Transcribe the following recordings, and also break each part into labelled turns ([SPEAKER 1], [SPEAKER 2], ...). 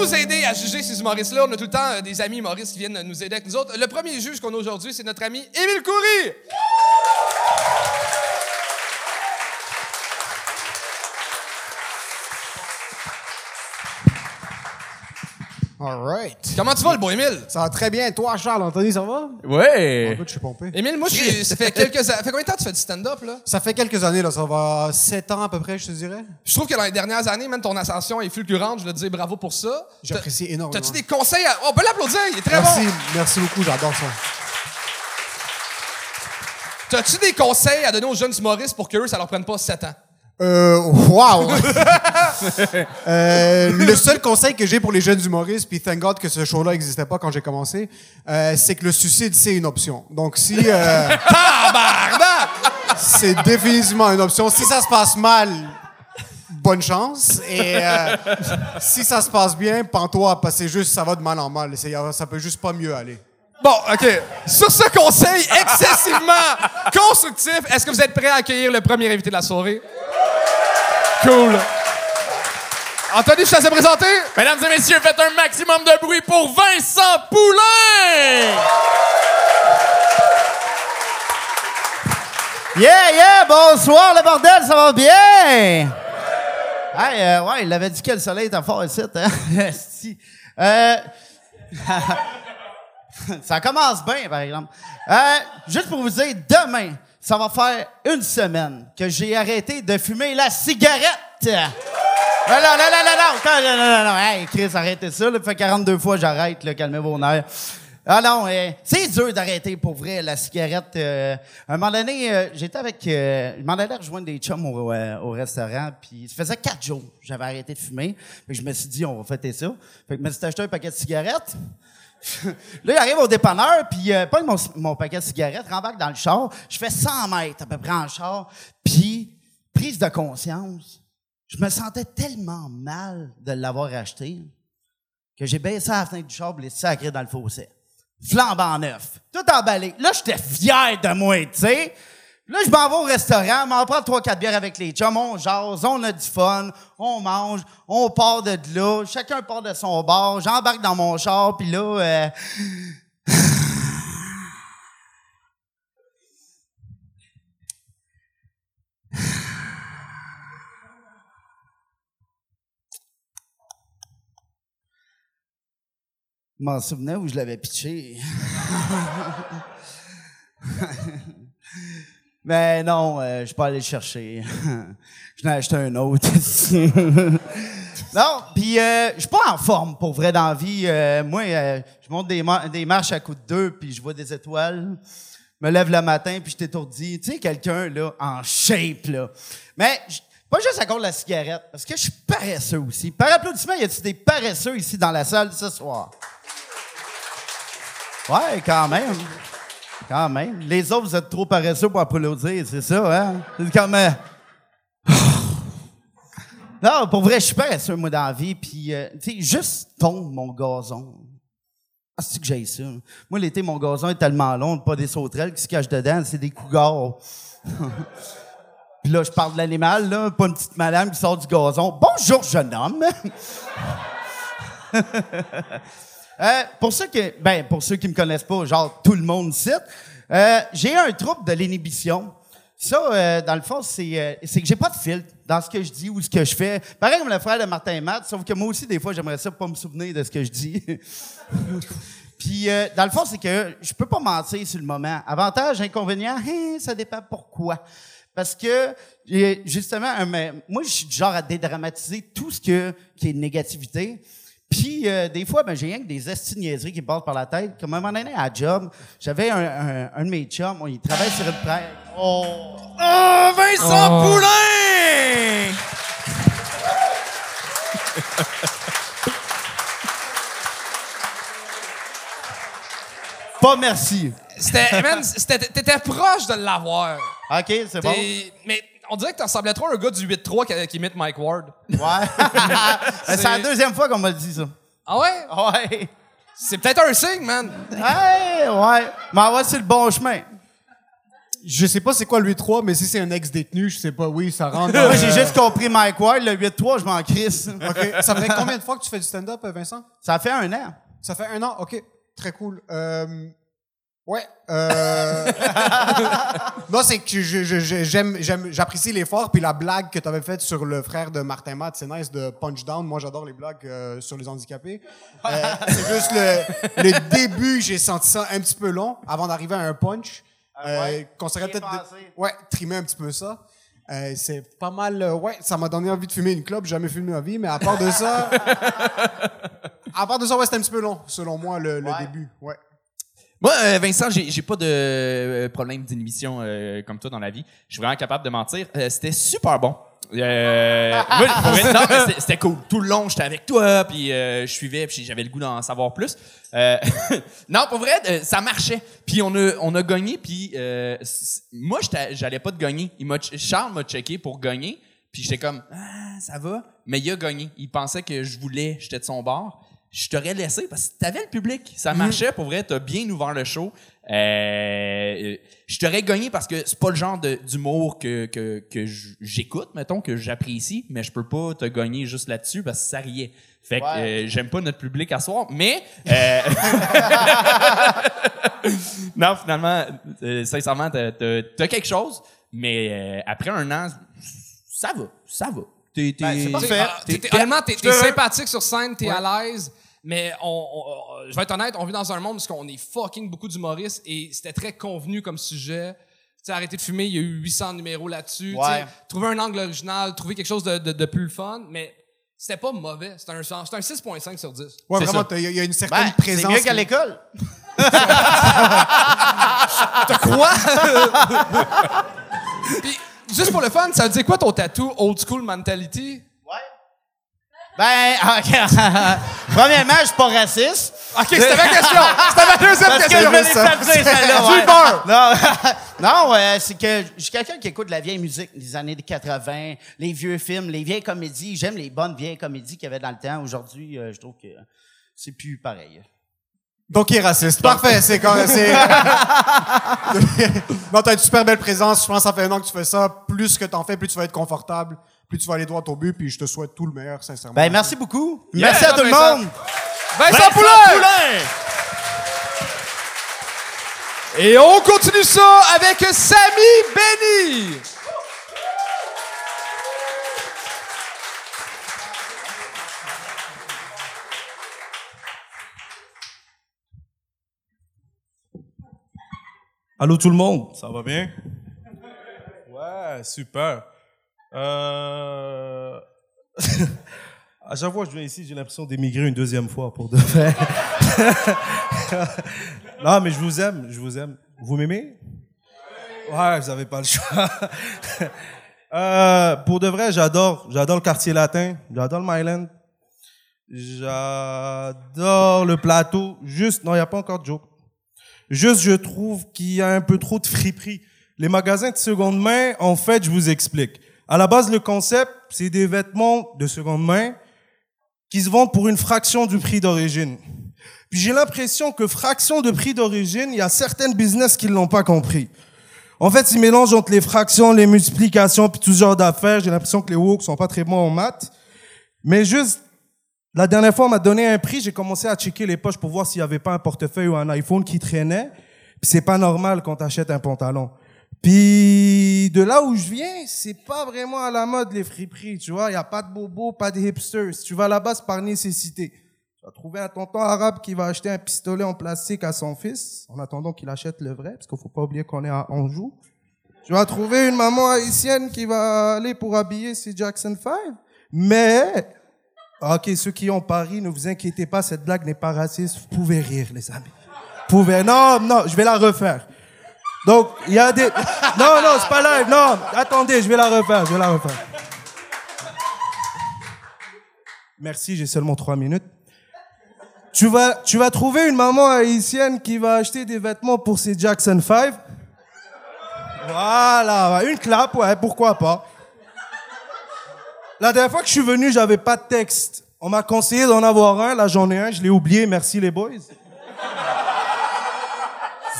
[SPEAKER 1] nous aider à juger ces humoristes-là, on a tout le temps euh, des amis humoristes qui viennent nous aider avec nous autres. Le premier juge qu'on a aujourd'hui, c'est notre ami Émile Coury.
[SPEAKER 2] All right.
[SPEAKER 1] Comment tu vas, le beau Émile?
[SPEAKER 2] Ça va très bien. Toi, Charles, Anthony, ça va?
[SPEAKER 3] Ouais.
[SPEAKER 2] Écoute, je suis pompé.
[SPEAKER 1] Émile, moi, je suis- ça fait quelques Ça fait combien de temps que tu fais du stand-up, là?
[SPEAKER 2] Ça fait quelques années, là. Ça va sept ans à peu près, je te dirais.
[SPEAKER 1] Je trouve que dans les dernières années, même ton ascension est fulgurante. Je veux te dire bravo pour ça.
[SPEAKER 2] J'apprécie
[SPEAKER 1] T'as-
[SPEAKER 2] énormément.
[SPEAKER 1] T'as-tu des conseils à... On peut l'applaudir, il est très
[SPEAKER 2] Merci,
[SPEAKER 1] bon.
[SPEAKER 2] merci beaucoup, j'adore ça.
[SPEAKER 1] T'as-tu des conseils à donner aux jeunes humoristes pour qu'eux, ça leur prenne pas 7 ans?
[SPEAKER 2] Euh, wow! Euh, le seul conseil que j'ai pour les jeunes humoristes, puis thank God que ce show-là n'existait pas quand j'ai commencé, euh, c'est que le suicide, c'est une option. Donc, si... Euh, c'est définitivement une option. Si ça se passe mal, bonne chance. Et euh, si ça se passe bien, pends-toi, parce que c'est juste, ça va de mal en mal. Ça peut juste pas mieux aller.
[SPEAKER 1] Bon, OK. Sur ce conseil excessivement constructif, est-ce que vous êtes prêts à accueillir le premier invité de la soirée? Cool. Anthony, je te laisse te présenter.
[SPEAKER 3] Mesdames et messieurs, faites un maximum de bruit pour Vincent Poulain!
[SPEAKER 4] Yeah, yeah, bonsoir le bordel, ça va bien? Hey, euh, ouais, il avait dit que le soleil était fort ici, hein? Euh, ça commence bien, par exemple. Euh, juste pour vous dire, demain, ça va faire une semaine que j'ai arrêté de fumer la cigarette. Non, non, non, non, non, non, non, non, hey, Chris, arrêtez ça, là, fait 42 fois j'arrête, calmez vos nerfs. Ah non, euh, c'est dur d'arrêter pour vrai la cigarette. Euh, un moment donné, euh, j'étais avec, euh, je m'en allais rejoindre des chums au, euh, au restaurant, puis ça faisait quatre jours j'avais arrêté de fumer. Fait que je me suis dit, on va fêter ça. Fait que je me suis acheté un paquet de cigarettes. là, il arrive au dépanneur, puis euh, pas mon, paquet de cigarettes, rembarque dans le char. Je fais 100 mètres à peu près en char, puis prise de conscience. Je me sentais tellement mal de l'avoir acheté que j'ai baissé la fenêtre du char et les sacré dans le fossé. Flambant neuf. Tout emballé. Là, j'étais fier de moi, tu sais. Là, je m'en vais au restaurant, m'en prends trois, quatre bières avec les chums, on jase, on a du fun, on mange, on part de là, chacun part de son bar, j'embarque dans mon char, puis là, euh, je m'en souvenais où je l'avais pitché? Mais non, euh, je suis pas allé le chercher. je n'ai acheté un autre. non, puis euh, je suis pas en forme pour vrai dans. Euh, moi, euh, je monte des, ma- des marches à coups de deux, puis je vois des étoiles. Je me lève le matin, puis je t'étourdis. Tu sais, quelqu'un, là, en shape, là. Mais pas juste à cause de la cigarette, parce que je suis paresseux aussi. Par applaudissement, y a-t-il des paresseux ici dans la salle ce soir? Ouais, quand même. Quand même. Les autres, vous êtes trop paresseux pour applaudir, c'est ça, hein? C'est comme... euh, Non, pour vrai, je suis paresseux, moi, dans la vie. Puis, euh, tu sais, juste tombe mon gazon. Ah, c'est que j'ai ça. Moi, l'été, mon gazon est tellement long, pas des sauterelles qui se cachent dedans, c'est des cougars. Puis là, je parle de l'animal, là, pas une petite madame qui sort du gazon. Bonjour, jeune homme. Euh, pour ceux qui, ben, pour ceux qui me connaissent pas, genre tout le monde cite, euh, j'ai un trouble de l'inhibition. Ça, euh, dans le fond, c'est, c'est que j'ai pas de filtre dans ce que je dis ou ce que je fais. Pareil comme le frère de Martin et Matt, sauf que moi aussi, des fois, j'aimerais ça pas me souvenir de ce que je dis. Puis, dans le fond, c'est que je peux pas mentir sur le moment. Avantage, inconvénient, hein, ça dépend pourquoi. Parce que, justement, moi, je suis du genre à dédramatiser tout ce qui est négativité. Puis, euh, des fois, ben, j'ai rien que des esti de niaiseries qui me passent par la tête. Comme à un moment donné, à job, j'avais un, un, un de mes chums, il travaille sur une presse. Oh!
[SPEAKER 3] Oh, Vincent Poulain!
[SPEAKER 4] Pas merci.
[SPEAKER 1] C'était, t'étais proche de l'avoir.
[SPEAKER 4] OK, c'est bon.
[SPEAKER 1] Mais on dirait que tu ressemblais trop à un gars du 8-3 qui, qui imite Mike Ward.
[SPEAKER 4] Ouais. c'est la deuxième fois qu'on m'a dit ça.
[SPEAKER 1] Ah ouais?
[SPEAKER 4] Ouais.
[SPEAKER 1] C'est peut-être un signe, man.
[SPEAKER 4] Hey, ouais. Mais va sur le bon chemin.
[SPEAKER 2] Je sais pas c'est quoi le 8-3, mais si c'est un ex-détenu, je sais pas, oui, ça rentre.
[SPEAKER 4] Moi, j'ai juste compris Mike Ward, le 8-3, je m'en crisse.
[SPEAKER 2] OK. Ça fait combien de fois que tu fais du stand-up, euh, Vincent?
[SPEAKER 4] Ça fait un an.
[SPEAKER 2] Ça fait un an? OK. Très cool. Euh, ouais. Euh... non, c'est que je- je- je- j'aime, j'aime, j'apprécie l'effort puis la blague que tu avais faite sur le frère de Martin Matt, c'est nice de Punch Down. Moi, j'adore les blagues euh, sur les handicapés. Euh, c'est juste le, le début, j'ai senti ça un petit peu long avant d'arriver à un punch. Euh,
[SPEAKER 4] ouais?
[SPEAKER 2] qu'on serait
[SPEAKER 4] Bien
[SPEAKER 2] peut-être... de-
[SPEAKER 4] pensé.
[SPEAKER 2] ouais, trimer un petit peu ça. Euh, c'est pas mal... euh, ouais, ça m'a donné envie de fumer une clope. J'ai jamais fumé ma vie, mais à part de ça... à part de ça, ouais, c'était un petit peu long, selon moi, le, le
[SPEAKER 4] Ouais.
[SPEAKER 2] début. Ouais.
[SPEAKER 3] Moi, euh, Vincent, j'ai j'ai pas de euh, problème d'inhibition euh, comme toi dans la vie. Je suis vraiment capable de mentir. Euh, c'était super bon. Euh, moi, pour vrai, non, mais c'était- cool. Tout le long, j'étais avec toi, puis euh, je suivais, puis j'avais le goût d'en savoir plus. Euh, non, pour vrai, ça marchait. Puis on a, on a gagné, puis euh, moi, j'étais- j'allais pas de gagner. Il Charles m'a checké pour gagner, puis j'étais comme, ah, ça va. Mais il a gagné. Il pensait que je voulais, j'étais de son bord. Je t'aurais laissé parce que t'avais le public. Ça marchait, pour vrai. T'as bien ouvert le show. Euh, euh, je t'aurais gagné parce que c'est pas le genre d'humour que, que, que j'écoute, mettons, que j'apprécie, mais je peux pas te gagner juste là-dessus parce que ça riait. Fait que
[SPEAKER 4] Ouais.
[SPEAKER 3] euh, j'aime pas notre public à soir, mais... euh, non, finalement, euh, sincèrement, t'as, t'as- t'as quelque chose, mais après un an, ça va, ça va. T'es,
[SPEAKER 4] Ben.
[SPEAKER 1] T'sais, ah,
[SPEAKER 3] t'es-
[SPEAKER 1] sympathique sur scène, t'es à l'aise, mais on, on- on- je vais être honnête, on vit dans un monde où on est fucking beaucoup d'humoristes et c'était très convenu comme sujet. Tu sais, arrêter de fumer, il y a eu 800 numéros là-dessus.
[SPEAKER 4] Ouais.
[SPEAKER 1] Trouver un angle original, trouver quelque chose de, de, de plus fun, mais c'était pas mauvais. C'était un, un 6.5 sur 10.
[SPEAKER 2] Ouais, vraiment, t'as- il y, a- il y a une certaine
[SPEAKER 4] Ben,
[SPEAKER 2] présence.
[SPEAKER 4] c'est mieux qu'à l'école.
[SPEAKER 1] Quoi? Puis, juste pour le fun, ça veut dire quoi ton tatou old school mentality?
[SPEAKER 4] Ouais. Ben, ok. premièrement, je suis pas raciste.
[SPEAKER 1] Ok, c'était ma question! C'était ma deuxième
[SPEAKER 4] Parce que je
[SPEAKER 1] question!
[SPEAKER 4] celle-là. Ouais.
[SPEAKER 1] peur.
[SPEAKER 4] Non, non c'est que je suis quelqu'un qui écoute la vieille musique des années 80, les vieux films, les vieilles comédies. J'aime les bonnes vieilles comédies qu'il y avait dans le temps. Aujourd'hui, euh, je trouve que c'est plus pareil.
[SPEAKER 2] Donc, il est raciste. Parfait, c'est quand c'est. non, t'as une super belle présence. Je pense que ça fait un an que tu fais ça. Plus que t'en fais, plus tu vas être confortable, plus tu vas aller droit au but, puis je te souhaite tout le meilleur, sincèrement.
[SPEAKER 4] Ben, merci beaucoup.
[SPEAKER 1] Yeah,
[SPEAKER 4] merci à tout le
[SPEAKER 1] Vincent.
[SPEAKER 4] monde.
[SPEAKER 1] Vincent Poulain! Et on continue ça avec Samy Benny!
[SPEAKER 5] Allô tout le monde, ça va bien? Ouais, super. Euh... à chaque fois que je viens ici, j'ai l'impression d'émigrer une deuxième fois pour de vrai. non, mais je vous aime, je vous aime. Vous m'aimez? Ouais, vous avez pas le choix. Euh, pour de vrai, j'adore, j'adore le quartier latin, j'adore le Myland, j'adore le plateau. Juste, non, il n'y a pas encore de joke. Juste, je trouve qu'il y a un peu trop de friperie. Les magasins de seconde main, en fait, je vous explique. À la base, le concept, c'est des vêtements de seconde main qui se vendent pour une fraction du prix d'origine. Puis j'ai l'impression que fraction de prix d'origine, il y a certaines business qui ne l'ont pas compris. En fait, ils mélangent entre les fractions, les multiplications, puis tout genre d'affaires. J'ai l'impression que les woke sont pas très bons en maths. Mais juste, la dernière fois, on m'a donné un prix, j'ai commencé à checker les poches pour voir s'il y avait pas un portefeuille ou un iPhone qui traînait. Puis c'est pas normal quand t'achètes un pantalon. Puis de là où je viens, c'est pas vraiment à la mode les friperies, tu vois. Il y a pas de bobos, pas de hipsters. Tu vas là-bas, c'est par nécessité. Tu vas trouver un tonton arabe qui va acheter un pistolet en plastique à son fils, en attendant qu'il achète le vrai, parce qu'il faut pas oublier qu'on est à Anjou. Tu vas trouver une maman haïtienne qui va aller pour habiller ses Jackson 5. Mais, ok, ceux qui ont Paris, ne vous inquiétez pas, cette blague n'est pas raciste. Vous pouvez rire, les amis. Vous pouvez. Non, non, je vais la refaire. Donc, il y a des... Non, non, c'est pas live, non. Attendez, je vais la refaire, je vais la refaire. Merci, j'ai seulement trois minutes. Tu vas, tu vas trouver une maman haïtienne qui va acheter des vêtements pour ses Jackson 5. Voilà, une clap, ouais, pourquoi pas. La dernière fois que je suis venu, j'avais pas de texte. On m'a conseillé d'en avoir un. Là, j'en ai un. Je l'ai oublié. Merci, les boys.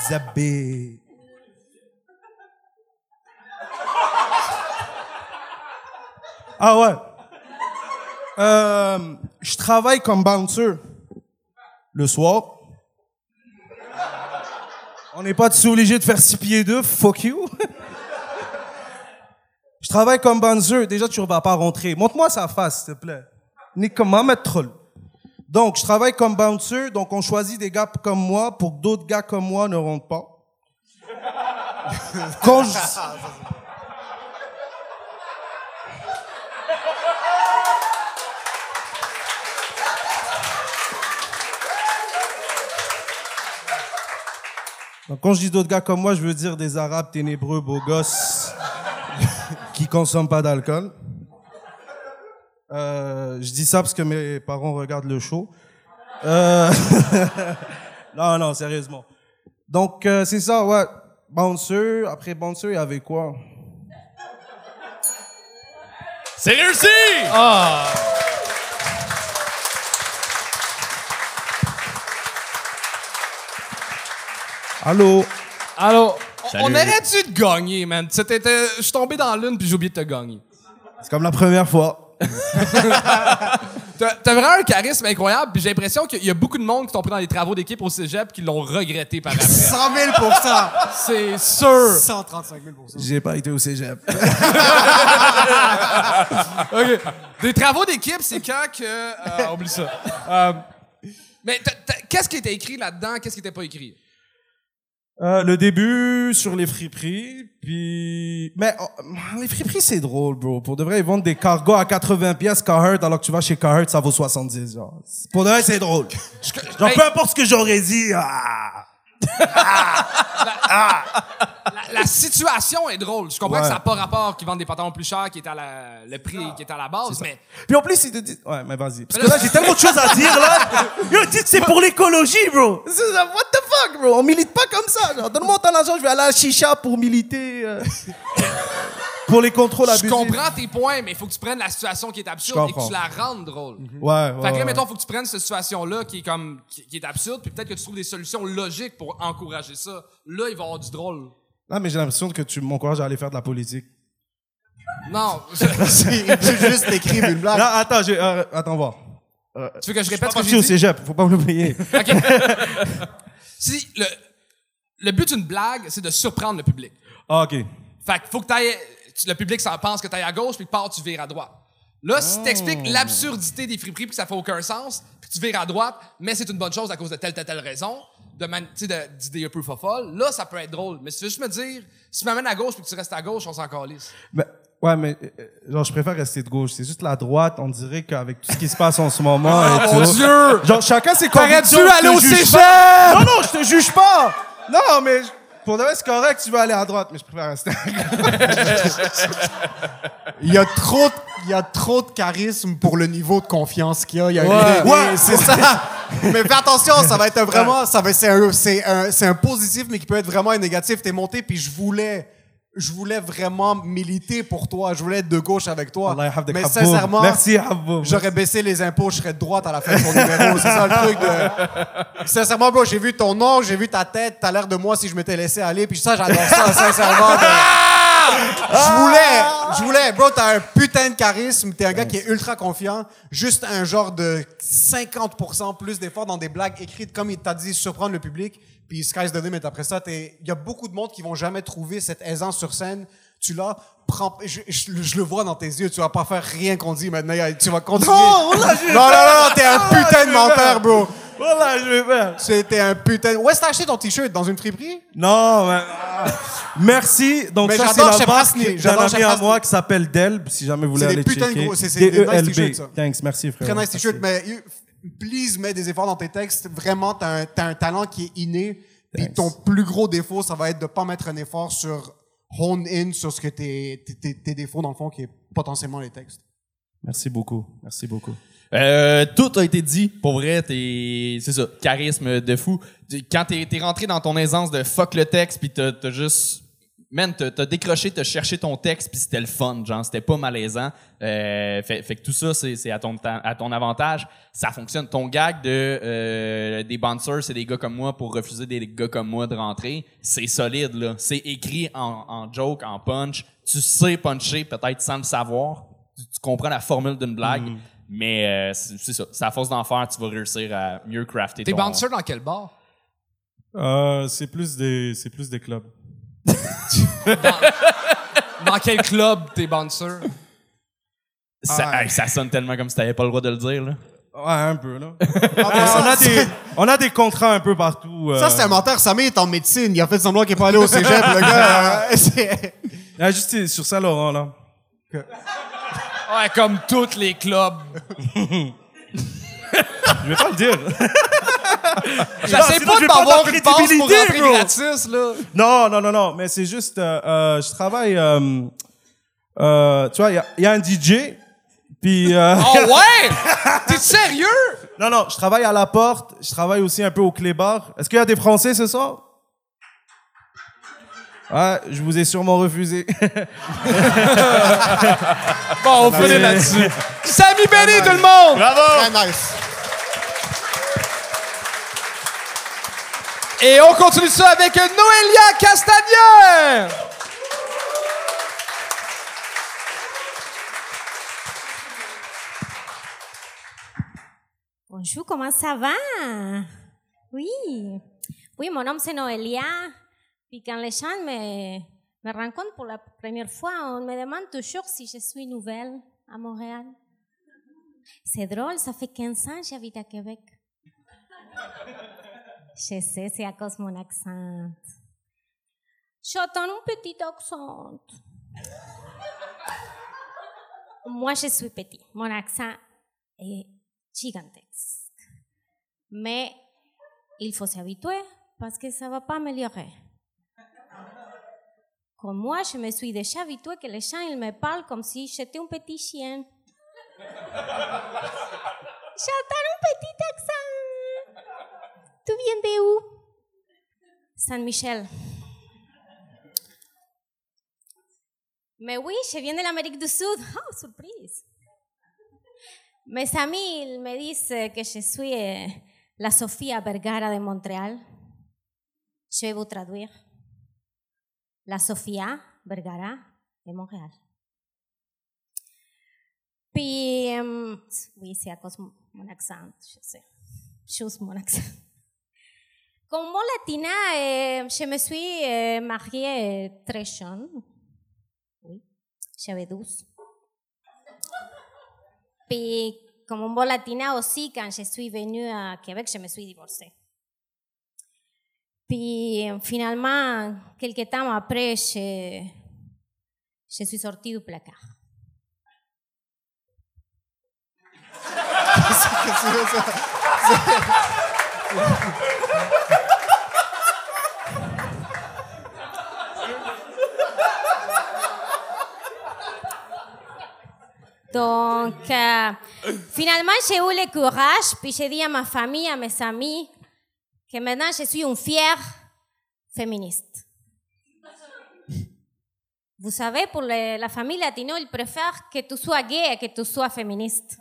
[SPEAKER 5] Zabé. Ah ouais. Euh, je travaille comme bouncer le soir. On n'est pas obligé de faire six pieds deux. Fuck you. Je travaille comme bouncer. Déjà, tu vas pas rentrer. Montre-moi sa face, s'il te plaît. Ni comme Mohamed Troll? Donc, je travaille comme bouncer. Donc, on choisit des gars comme moi pour que d'autres gars comme moi ne rentrent pas. Quand je... Quand je dis d'autres gars comme moi, je veux dire des Arabes ténébreux, beaux gosses, consomment pas d'alcool. Euh, je dis ça parce que mes parents regardent le show. Euh, non, non, sérieusement. Donc, euh, c'est ça, ouais. Bouncer, après Bouncer, il y avait quoi?
[SPEAKER 3] C'est réussi!
[SPEAKER 5] Allô?
[SPEAKER 1] Alors, on-
[SPEAKER 3] Salut.
[SPEAKER 1] on aurait dû te gagner, man? Je suis tombé dans l'une puis j'ai oublié de te gagner.
[SPEAKER 5] C'est comme la première fois.
[SPEAKER 1] T'as vraiment un charisme incroyable, puis j'ai l'impression qu'il y a beaucoup de monde qui t'ont pris dans les travaux d'équipe au cégep qui l'ont regretté par après.
[SPEAKER 2] 100 000%
[SPEAKER 1] C'est sûr.
[SPEAKER 2] 135 000%
[SPEAKER 5] J'ai pas été au cégep.
[SPEAKER 1] OK. Des travaux d'équipe, c'est quand que. euh, oublie ça. Euh, mais qu'est-ce qui était écrit là-dedans? Qu'est-ce qui était pas écrit?
[SPEAKER 5] Euh, le début sur les friperies, puis... Mais oh, les friperies, c'est drôle, bro. Pour de vrai, ils vendent des cargos à 80 pièces Carhartt, alors que tu vas chez Carhartt, ça vaut 70, genre. Pour de vrai, c'est drôle. Genre,
[SPEAKER 1] Hey,
[SPEAKER 5] peu importe ce que j'aurais dit, ah...
[SPEAKER 1] la, la situation est drôle. Je comprends
[SPEAKER 5] Ouais.
[SPEAKER 1] que ça n'a pas rapport qu'ils vendent des pantalons plus chers qui est à la, le prix qui est à la base, mais
[SPEAKER 5] Puis en plus, ils te disent... Ouais, mais vas-y. Parce que là, j'ai tellement de choses à dire, là. Yo, dites c'est pour l'écologie, bro. What the fuck, bro? On milite pas comme ça. Donne-moi ton argent, je vais aller à Chicha pour militer... euh, pour les contrôles
[SPEAKER 1] je
[SPEAKER 5] abusifs.
[SPEAKER 1] comprends tes points, mais il faut que tu prennes la situation qui est absurde
[SPEAKER 5] Je
[SPEAKER 1] et que tu la rendes drôle.
[SPEAKER 5] Ouais, ouais.
[SPEAKER 1] Fait que là,
[SPEAKER 5] ouais.
[SPEAKER 1] mettons, faut que tu prennes cette situation-là qui est comme, qui, qui est absurde, puis peut-être que tu trouves des solutions logiques pour encourager ça. Là, il va y avoir du drôle.
[SPEAKER 5] Non, mais j'ai l'impression que tu m'encourages à aller faire de la politique.
[SPEAKER 1] Non.
[SPEAKER 2] Il veut juste écrire une blague.
[SPEAKER 5] Non, attends, j'ai- euh, attends, voir.
[SPEAKER 1] tu veux que je
[SPEAKER 5] Je suis
[SPEAKER 1] répète
[SPEAKER 5] pas
[SPEAKER 1] ce que j'ai
[SPEAKER 5] au
[SPEAKER 1] dit?
[SPEAKER 5] cégep, faut pas me l'oublier.
[SPEAKER 1] OK. si, le, le but d'une blague, c'est de surprendre le public.
[SPEAKER 5] Ah, ok.
[SPEAKER 1] Fait qu'il faut que t'ailles, tu- le public s'en pense que t'ailles à gauche, puis que part, tu vires à droite. Là, si t'expliques l'absurdité des friperies, puis que ça fait aucun sens, puis tu vires à droite, mais c'est une bonne chose à cause de telle, telle, telle raison, de man- tu sais, de- d'idées un peu fofolles, là, ça peut être drôle. Mais si tu veux juste me dire, si tu m'amènes à gauche, puis que tu restes à gauche, on s'en calisse.
[SPEAKER 5] Mais, ouais, mais euh, genre, je préfère rester de gauche. C'est juste la droite, on dirait qu'avec tout ce qui se passe en ce moment et
[SPEAKER 1] Oh mon
[SPEAKER 5] tout.
[SPEAKER 1] Dieu!
[SPEAKER 5] Genre, chacun ses
[SPEAKER 1] T'aurais
[SPEAKER 5] convictions.
[SPEAKER 1] dû
[SPEAKER 5] je
[SPEAKER 1] aller au.
[SPEAKER 5] Non, non, je te juge pas! Non, mais pour de vrai, c'est correct, tu veux aller à droite, mais je préfère rester à
[SPEAKER 2] Il y a trop de, il y a trop de charisme pour le niveau de confiance qu'il y a. Il y a
[SPEAKER 1] Ouais.
[SPEAKER 2] il-
[SPEAKER 5] Ouais.
[SPEAKER 2] c'est ça. mais fais attention, ça va être vraiment, ça va, c'est un, c'est un, c'est un positif, mais qui peut être vraiment un négatif. T'es monté, puis je voulais, je voulais vraiment militer pour toi. Je voulais être de gauche avec toi. Mais sincèrement,
[SPEAKER 5] Merci.
[SPEAKER 2] J'aurais baissé les impôts, je serais de droite à la fin de ton numéro. C'est ça le truc de. Sincèrement, bro, j'ai vu ton nom, j'ai vu ta tête, t'as l'air de moi si je m'étais laissé aller, puis ça, j'adore ça, sincèrement. de- Je voulais, je voulais, bro, t'as un putain de charisme, t'es un gars qui est ultra confiant, juste un genre de 50% plus d'efforts dans des blagues écrites, comme il t'a dit, surprendre le public, puis sky's the limit. Après ça, t'es- il y a beaucoup de monde qui vont jamais trouver cette aisance sur scène. Tu l'as, prends, je, je- je le vois dans tes yeux, tu vas pas faire rien qu'on dit maintenant, tu vas continuer.
[SPEAKER 5] Non, là, je vais
[SPEAKER 2] Non, non, non, non, t'es un putain de
[SPEAKER 5] vais
[SPEAKER 2] menteur, bro.
[SPEAKER 5] Voilà, je vais faire.
[SPEAKER 2] C'était un putain. Où est-ce que t'as acheté ton t-shirt? Dans une friperie?
[SPEAKER 5] Non, mais... Merci. Donc
[SPEAKER 2] Mais
[SPEAKER 5] ça, c'est la marque d'un ami à moi qui s'appelle Delb, si jamais vous voulez
[SPEAKER 2] C'est des
[SPEAKER 5] aller
[SPEAKER 2] putains de
[SPEAKER 5] checker.
[SPEAKER 2] gros- c'est- des nice
[SPEAKER 5] D-E-L-B.
[SPEAKER 2] t-shirts, ça.
[SPEAKER 5] Thanks, merci frère.
[SPEAKER 2] Très nice t-shirt, mais please, mets des efforts dans tes textes. Vraiment, t'as un, t'as un talent qui est inné. Puis ton plus gros défaut, ça va être de pas mettre un effort sur hone in sur ce que tes, tes, tes- défauts, dans le fond, qui est potentiellement les textes.
[SPEAKER 5] Merci beaucoup. Merci beaucoup.
[SPEAKER 3] Euh, tout a été dit. Pour vrai, t'es, c'est ça, charisme de fou. Tu- Quand t'es, t'es rentré dans ton aisance de fuck le texte, puis t'as, t'as juste, man, t'as, t'as décroché, t'as cherché ton texte, puis c'était le fun, genre, c'était pas malaisant. Euh, fait, fait que tout ça, c'est, c'est à ton, à ton avantage. Ça fonctionne. Ton gag de euh, des bouncers, c'est des gars comme moi pour refuser des gars comme moi de rentrer, c'est solide là. C'est écrit en, en joke, en punch. Tu sais puncher peut-être sans le savoir. Tu, comprends la formule d'une blague.
[SPEAKER 1] Mm.
[SPEAKER 3] Mais euh, c'est c'est ça. C'est à force d'en faire, tu vas réussir à mieux crafter
[SPEAKER 1] T'es
[SPEAKER 3] ton...
[SPEAKER 1] bouncer dans quel bar?
[SPEAKER 5] Euh, c'est plus des, c'est plus des clubs.
[SPEAKER 1] Dans quel club t'es bouncer?
[SPEAKER 3] Ça, hey, ça sonne tellement comme si t'avais pas le droit de le dire, là.
[SPEAKER 5] Ouais, un peu, là. on, a des, on a des contrats un peu partout. euh.
[SPEAKER 2] Ça, c'est un menteur. Samir est en médecine. Il a fait semblant qu'il est pas allé au cégep, le gars. euh, c'est-
[SPEAKER 5] Ah, juste sur Saint-Laurent, là.
[SPEAKER 1] Ouais, comme tous les clubs.
[SPEAKER 5] Je vais pas le dire.
[SPEAKER 1] J'essaie pas
[SPEAKER 5] je
[SPEAKER 1] de m'avoir
[SPEAKER 5] de
[SPEAKER 1] une passe pour rentrer
[SPEAKER 5] bro.
[SPEAKER 1] gratis, là.
[SPEAKER 5] Non, non, non, non. Mais c'est juste, euh, euh, je travaille. euh, euh, tu vois, il y a, il y a un DJ. Puis. euh,
[SPEAKER 1] Oh ouais? T'es sérieux?
[SPEAKER 5] non, non, je travaille à la porte. Je travaille aussi un peu au clébar. Est-ce qu'il y a des Français ce soir? Ouais, je vous ai sûrement refusé.
[SPEAKER 1] Bon, on finit là-dessus. Samy Benny, tout le monde!
[SPEAKER 2] Très nice.
[SPEAKER 1] Et on continue ça avec Noélia Castagnier!
[SPEAKER 6] Bonjour, comment ça va? Oui. Oui, mon nom c'est Noélia. Puis quand les gens me, me rencontrent pour la première fois, on me demande toujours si je suis nouvelle à Montréal. C'est drôle, ça fait 15 ans que j'habite à Québec. Je sais, c'est à cause de mon accent. J'entends un petit accent. Moi, je suis petit. Mon accent est gigantesque. Mais il faut s'habituer parce que ça ne va pas améliorer. Comme moi, je me suis déjà habituée que les gens ils me parlent comme si j'étais un petit chien. J'entends un petit accent. Tu viens de où? Saint-Michel. Mais oui, je viens de l'Amérique du Sud. Oh, surprise. Mes amis ils me disent que je suis euh, la Sofía Vergara de Montréal. Je vais vous traduire. La Sofía Vergara de Montréal. Puis, euh, oui, c'est à cause de mon accent, je sais. Juste mon accent. Comme mon latina, euh, je me suis euh, mariée euh, très jeune. Oui, j'avais 12. Puis, un bon latina aussi, quand je suis venue à Québec, je me suis divorcée. Puis, finalement, quelques temps après, je, je suis sortie du placard.
[SPEAKER 2] Qu'est-ce que c'est ça?
[SPEAKER 6] Donc, euh, finalement, j'ai eu le courage, puis j'ai dit à ma famille, à mes amis, que maintenant je suis une fière féministe. Vous savez, pour le- la famille latino, ils préfèrent que tu sois gay et que tu sois féministe.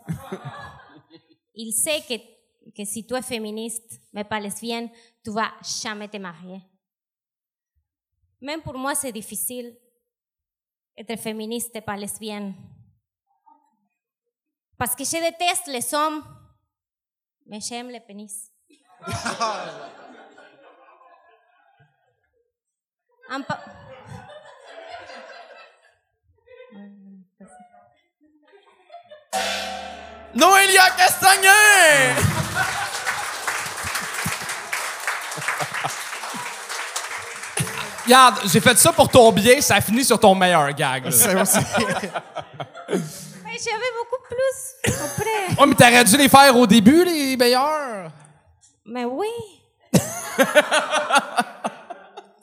[SPEAKER 6] Ils savent que, que si tu es féministe, mais pas lesbienne, tu vas jamais te marier. Même pour moi, c'est difficile être féministe et pas. Parce que je déteste les hommes, mais j'aime les pénis. Un pa-
[SPEAKER 3] Noélia Castagnier!
[SPEAKER 1] Regarde, j'ai fait ça pour ton bien, ça a fini sur ton meilleur gag. là.
[SPEAKER 6] J'avais beaucoup plus après.
[SPEAKER 1] Oh, mais t'aurais dû les faire au début, les meilleurs.
[SPEAKER 6] Mais oui.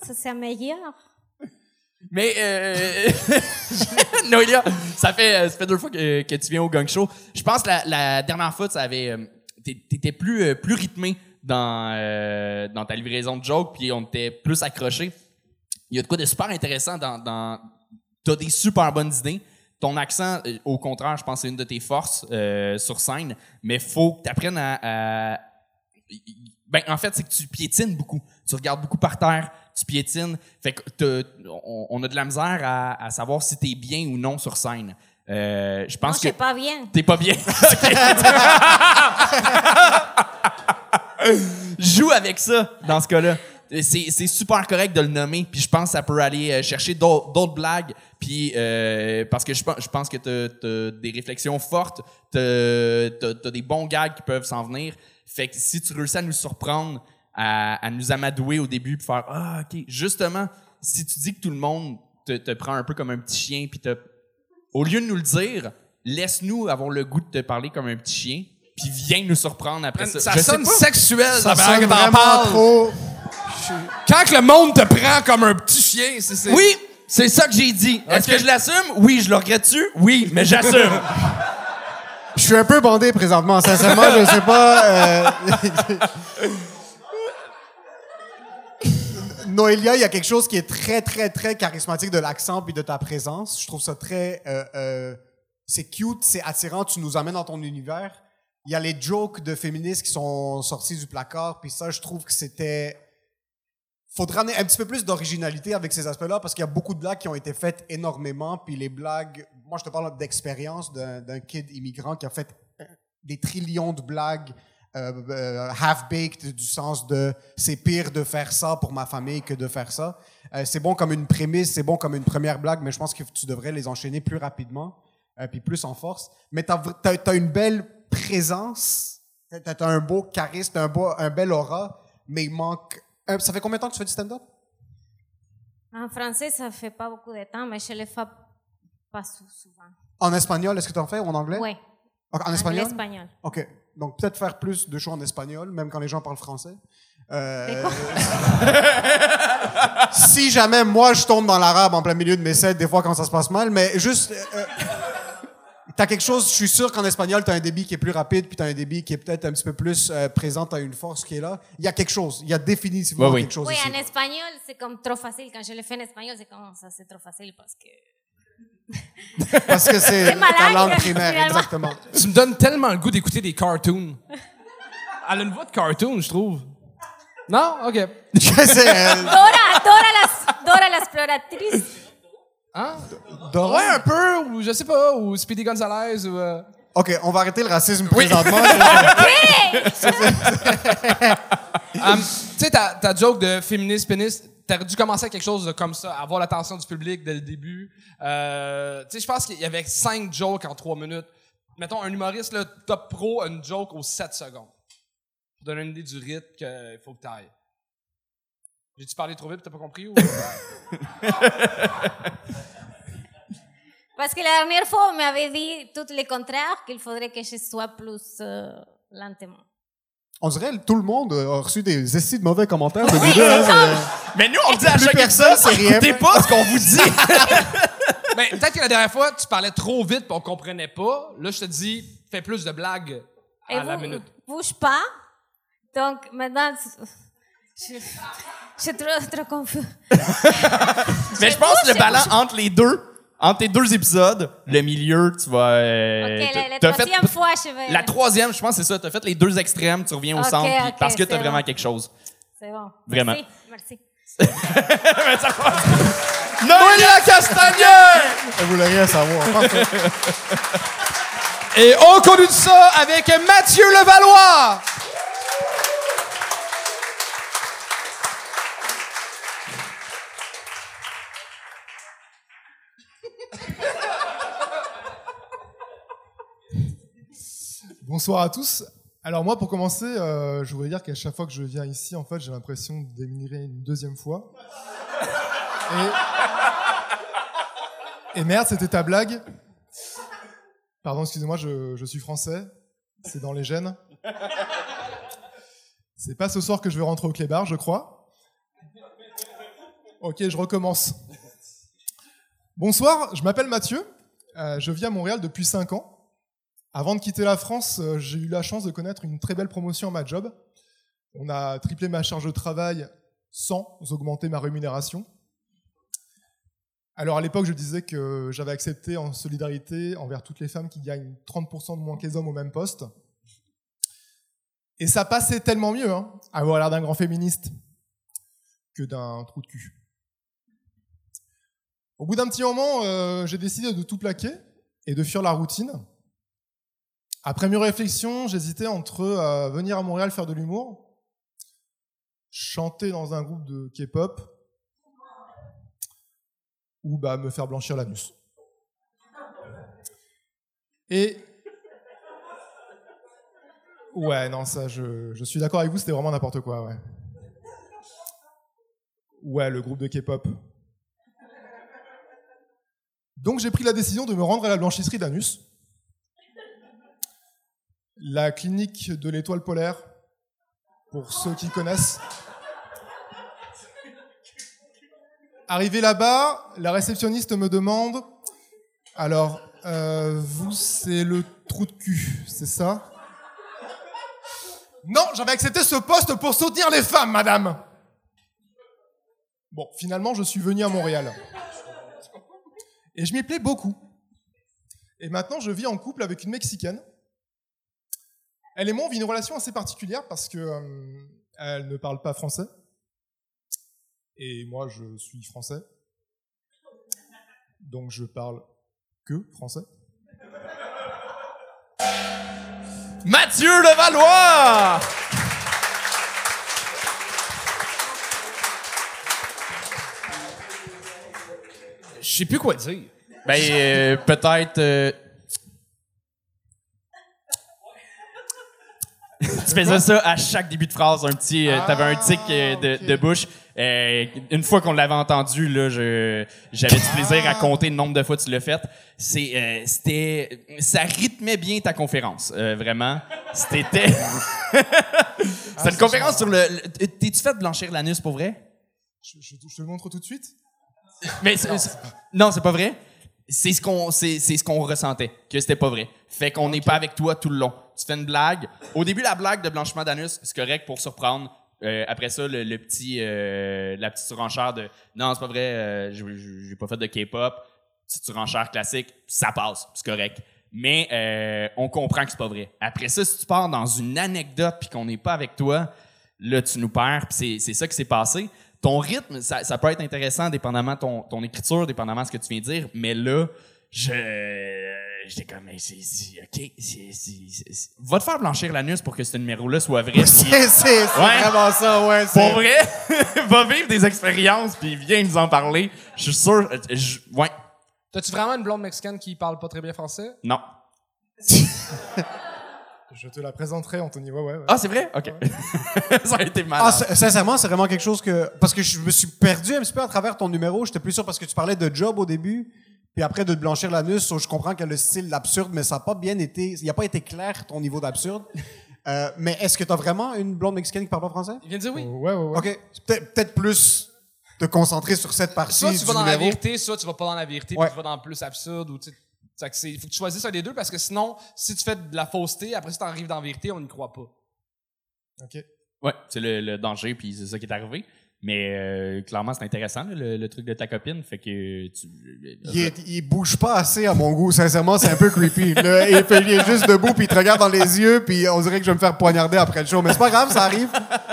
[SPEAKER 6] Ça, c'est meilleur.
[SPEAKER 3] Mais, euh, Noélia, ça fait, euh, ça fait deux fois que, que tu viens au Gang Show. Je pense que la, la dernière fois, tu avais, euh, t'é- t'étais plus, euh, plus rythmé dans, euh, dans ta livraison de jokes, puis on était plus accroché. Il y a de quoi de super intéressant dans, dans t'as des super bonnes idées. Ton accent, euh, au contraire, je pense que c'est une de tes forces euh, sur scène, mais faut que tu apprennes à, à- ben, en fait, c'est que tu piétines beaucoup. Tu regardes beaucoup par terre, tu piétines. Fait que t'as- on, on a de la misère à, à savoir si t'es bien ou non sur scène. Euh, je
[SPEAKER 6] Non,
[SPEAKER 3] pense que
[SPEAKER 6] c'est pas bien.
[SPEAKER 3] t'es pas bien. Joue avec ça dans ce cas-là. C'est, c'est super correct de le nommer, puis je pense que ça peut aller euh, chercher d'autres, blagues, puis euh, parce que je pense, je pense que t'as, t'as des réflexions fortes, t'as, t'as, t'as des bons gags qui peuvent s'en venir. Fait que si tu réussis à nous surprendre, à, à nous amadouer au début, puis faire ah ok, justement, si tu dis que tout le monde te, te prend un peu comme un petit chien, puis te au lieu de nous le dire, laisse-nous avoir le goût de te parler comme un petit chien, puis viens nous surprendre après ça.
[SPEAKER 1] Ça sonne sexuel,
[SPEAKER 2] Ça sonne vraiment trop.
[SPEAKER 1] Quand que le monde te prend comme un petit chien, c'est... c'est-
[SPEAKER 3] Oui, c'est ça que j'ai dit. Est-ce que je l'assume? Oui, je le regrette-tu? Oui, mais j'assume.
[SPEAKER 2] Je suis un peu bandé présentement, sincèrement, je sais pas. euh, Noélia, il y a quelque chose qui est très, très, très charismatique de l'accent puis de ta présence. Je trouve ça très. euh, euh, c'est cute, c'est attirant, tu nous amènes dans ton univers. Il y a les jokes de féministes qui sont sortis du placard, puis ça, je trouve que c'était. Faudrait amener un petit peu plus d'originalité avec ces aspects-là, parce qu'il y a beaucoup de blagues qui ont été faites énormément, puis les blagues. Moi, je te parle d'expérience d'un kid immigrant qui a fait euh, des trillions de blagues euh, euh, half-baked du sens de c'est pire de faire ça pour ma famille que de faire ça. Euh, c'est bon comme une prémisse, c'est bon comme une première blague, mais je pense que tu devrais les enchaîner plus rapidement, euh, puis plus en force. Mais tu as, une belle présence, tu as, un beau charisme, un, beau, un bel aura, mais il manque... un- ça fait combien de temps que tu fais du stand-up?
[SPEAKER 6] En français, ça fait pas beaucoup de temps, mais je le fais pas sou- souvent.
[SPEAKER 2] En espagnol, est-ce que tu en fais ou en anglais?
[SPEAKER 6] Oui.
[SPEAKER 2] En, en espagnol?
[SPEAKER 6] espagnol.
[SPEAKER 2] OK. Donc, peut-être faire plus de shows en espagnol, même quand les gens parlent français. Euh, si jamais moi je tombe dans l'arabe en plein milieu de mes sets, des fois quand ça se passe mal, mais juste. euh, t'as quelque chose, je suis sûr qu'en espagnol, t'as un débit qui est plus rapide, puis t'as un débit qui est peut-être un petit peu plus euh, présent, t'as une force qui est là. Il y a quelque chose, il y a définitivement
[SPEAKER 3] Oui, oui.
[SPEAKER 2] quelque chose
[SPEAKER 6] Oui,
[SPEAKER 2] ici.
[SPEAKER 6] en espagnol, c'est comme trop facile. Quand je le fais en espagnol, c'est comme ça, c'est trop facile parce que.
[SPEAKER 2] Parce que c'est
[SPEAKER 6] C'est ma
[SPEAKER 2] ta
[SPEAKER 6] langue,
[SPEAKER 2] langue primaire,
[SPEAKER 6] finalement.
[SPEAKER 2] exactement.
[SPEAKER 1] Tu me donnes tellement le goût d'écouter des cartoons. Elle a une voix de cartoon, je trouve. Non? OK.
[SPEAKER 2] c'est,
[SPEAKER 6] Dora, Dora la, Dora la exploratrice.
[SPEAKER 1] Hein? Ouais, un peu, ou je sais pas, ou Speedy Gonzalez, ou... euh,
[SPEAKER 2] OK, on va arrêter le racisme présentement.
[SPEAKER 1] Um, tu sais, ta, ta joke de féministe, péniste, t'aurais dû commencer avec quelque chose de comme ça, avoir l'attention du public dès le début. Euh, tu sais, je pense qu'il y avait cinq jokes en trois minutes. Mettons, un humoriste, là, top pro, a une joke aux 7 secondes. Pour donner une idée du rythme qu'il faut que t'ailles. J'ai-tu parlé trop vite, t'as pas compris? Ou...
[SPEAKER 6] Parce que la dernière fois, on m'avait dit tout le contraire, qu'il faudrait que je sois plus euh, lentement.
[SPEAKER 2] On dirait que tout le monde a reçu des essais de mauvais commentaires de nous deux, hein, euh,
[SPEAKER 3] Mais nous, on dit à
[SPEAKER 2] Plus
[SPEAKER 3] chaque
[SPEAKER 2] personne sait rien.
[SPEAKER 3] écoutez pas ce qu'on vous dit.
[SPEAKER 1] Ben, peut-être que la dernière fois, tu parlais trop vite et on comprenait pas. Là, je te dis, fais plus de blagues
[SPEAKER 6] Et
[SPEAKER 1] à la
[SPEAKER 6] vous,
[SPEAKER 1] minute.
[SPEAKER 6] bouge pas. Donc, maintenant, je, je suis trop, trop confus.
[SPEAKER 3] Mais je pense que le
[SPEAKER 6] bouge.
[SPEAKER 3] entre les deux, entre tes deux épisodes, le milieu, tu vas. euh,
[SPEAKER 6] ok, la, la
[SPEAKER 3] t'as fait-
[SPEAKER 6] troisième fois, je vais.
[SPEAKER 3] La troisième, je pense, c'est ça. T'as fait les deux extrêmes, tu reviens au
[SPEAKER 6] Ok,
[SPEAKER 3] centre, puis
[SPEAKER 6] ok,
[SPEAKER 3] parce que t'as
[SPEAKER 6] c'est
[SPEAKER 3] vraiment
[SPEAKER 6] bon.
[SPEAKER 3] quelque chose.
[SPEAKER 6] C'est bon.
[SPEAKER 3] Vraiment.
[SPEAKER 6] Merci. merci.
[SPEAKER 3] Noélia Castagnier!
[SPEAKER 2] vous l'auriez à savoir.
[SPEAKER 1] Et on continue ça avec Mathieu Levallois.
[SPEAKER 7] Bonsoir à tous. Alors moi, pour commencer, euh, je voudrais dire qu'à chaque fois que je viens ici, en fait, j'ai l'impression d'émigrer une deuxième fois. Et, merde, c'était ta blague. Pardon, excusez-moi, je, je suis français. C'est dans les gènes. C'est pas ce soir que je vais rentrer au clébard, je crois. Ok, je recommence. Bonsoir, je m'appelle Mathieu. Euh, je vis à Montréal depuis 5 ans. Avant de quitter la France, euh, j'ai eu la chance de connaître une très belle promotion à ma job. On a triplé ma charge de travail sans augmenter ma rémunération. Alors à l'époque, je disais que j'avais accepté en solidarité envers toutes les femmes qui gagnent 30% de moins que les hommes au même poste. Et ça passait tellement mieux, hein, avoir l'air d'un grand féministe, que d'un trou de cul. Au bout d'un petit moment, euh, j'ai décidé de tout plaquer et de fuir la routine. Après mûre réflexion, j'hésitais entre euh, venir à Montréal faire de l'humour, chanter dans un groupe de K-pop, ou bah, me faire blanchir l'anus. Et. Ouais, non, ça, je, je suis d'accord avec vous, c'était vraiment n'importe quoi, ouais. Ouais, le groupe de K-pop. Donc j'ai pris la décision de me rendre à la blanchisserie d'anus. La clinique de l'étoile polaire, pour ceux qui connaissent. Arrivé là-bas, la réceptionniste me demande Alors, euh, vous, c'est le trou de cul, c'est ça? Non, j'avais accepté ce poste pour soutenir les femmes, madame Bon, finalement, je suis venu à Montréal. Et je m'y plais beaucoup. Et maintenant, je vis en couple avec une Mexicaine. Elle et moi, on vit une relation assez particulière parce que euh, elle ne parle pas français. Et moi, je suis français. Donc, je parle que français.
[SPEAKER 3] Mathieu Levallois!
[SPEAKER 1] Je sais plus quoi dire.
[SPEAKER 3] Ben, euh, peut-être. euh, tu faisais ça à chaque début de phrase, un petit. euh, T'avais un tic euh, de,
[SPEAKER 7] ok.
[SPEAKER 3] de bouche. Euh, une fois qu'on l'avait entendu, là, je, j'avais du plaisir à compter le nombre de fois que tu l'as fait. C'est, euh, c'était, ça rythmait bien ta conférence, euh, vraiment. C'était, c'était une conférence sur le. le- T'es-tu fait blanchir l'anus pour vrai?
[SPEAKER 7] Je, je- je te le montre tout de suite.
[SPEAKER 3] Mais c'est- c'est- non, c'est pas vrai. C'est ce qu'on c'est, c'est ce qu'on ressentait que c'était pas vrai. Fait qu'on n'est pas avec toi tout le long. Tu fais une blague. Au début la blague de blanchiment d'anus, c'est correct pour surprendre. Euh, après ça le, petit euh, la petite surenchère de non, c'est pas vrai, euh, j'ai, pas fait de K-pop. Petite surenchère classique, ça passe, c'est correct. Mais euh, on comprend que c'est pas vrai. Après ça, si tu pars dans une anecdote puis qu'on n'est pas avec toi, là tu nous perds. Puis c'est, c'est ça qui s'est passé. Ton rythme, ça, ça peut être intéressant dépendamment de ton, ton écriture, dépendamment de ce que tu viens de dire, mais là, je j'étais comme mais c'est, c'est- ok, c'est, c'est- va te faire blanchir l'anus pour que ce numéro-là soit vrai.
[SPEAKER 2] C'est c'est- c'est
[SPEAKER 3] Ouais.
[SPEAKER 2] vraiment ça, ouais. c'est-
[SPEAKER 3] pour vrai, va vivre des expériences puis viens nous en parler. Je suis sûr, euh, je- ouais,
[SPEAKER 1] T'as-tu vraiment une blonde mexicaine qui parle pas très bien français?
[SPEAKER 3] non.
[SPEAKER 7] Je te la présenterai, Anthony. Ouais, ouais, ouais.
[SPEAKER 3] Ah c'est vrai, ok. ça a été mal.
[SPEAKER 2] Ah, sin- sincèrement, c'est vraiment quelque chose que. Parce que je me suis perdu un petit peu à travers ton numéro. J'étais plus sûr parce que tu parlais de job au début, puis après de te blanchir l'anus. so je comprends que le style d'absurde, mais ça n'a pas bien été. Il n'a pas été clair ton niveau d'absurde. Euh, mais est-ce que tu as vraiment une blonde mexicaine qui parle pas français?
[SPEAKER 1] Il vient de dire oui.
[SPEAKER 7] Ouais, ouais, ouais.
[SPEAKER 2] Ok. Peut-être peut-être plus te concentrer sur cette partie
[SPEAKER 1] Soit tu
[SPEAKER 2] du
[SPEAKER 1] vas dans la vérité, soit tu vas pas dans la vérité,
[SPEAKER 2] Ouais.
[SPEAKER 1] puis tu vas dans le plus absurde. Ou, c'est- faut que tu choisisses un des deux parce que sinon, si tu fais de la fausseté, après si tu arrives dans la vérité, on n'y croit pas.
[SPEAKER 7] Ok.
[SPEAKER 3] Ouais, c'est le, le danger, puis c'est ça qui est arrivé. Mais euh, clairement, c'est intéressant, là, le, le truc de ta copine. Fait que tu.
[SPEAKER 2] Il, est- il bouge pas assez à mon goût. Sincèrement, c'est un peu creepy. Là, il, fait- il est juste debout, puis il te regarde dans les yeux, puis on dirait que je vais me faire poignarder après le show. Mais c'est pas grave, ça arrive.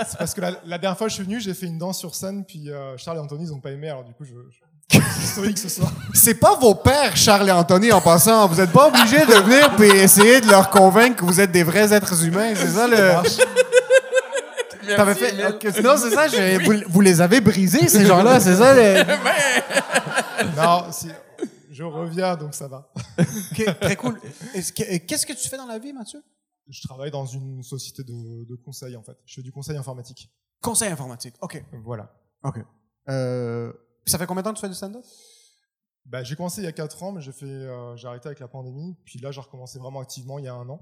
[SPEAKER 7] C'est parce que la, la dernière fois que je suis venu, j'ai fait une danse sur scène, puis euh, Charles et Anthony, ils ont pas aimé, alors du coup, je. je... historique ce soir.
[SPEAKER 2] C'est pas vos pères, Charles et Anthony, en passant. Vous êtes pas obligés de venir puis essayer de leur convaincre que vous êtes des vrais êtres humains. C'est ça le. T'avais fait. ok, Non, c'est ça. je- vous, vous les avez brisés, ces gens-là. C'est ça le.
[SPEAKER 7] non, si, je reviens, donc ça va.
[SPEAKER 2] Ok, très cool. Est-ce que- Qu'est-ce que tu fais dans la vie, Mathieu?
[SPEAKER 7] Je travaille dans une société de, de conseil, en fait. Je fais du conseil informatique.
[SPEAKER 2] Conseil informatique. OK.
[SPEAKER 7] Voilà.
[SPEAKER 2] OK. Euh, ça fait combien de temps que tu fais du stand-up?
[SPEAKER 7] Bah, j'ai commencé il y a 4 ans, mais j'ai fait, euh, j'ai arrêté avec la pandémie. Puis là, j'ai recommencé vraiment activement il y a un an.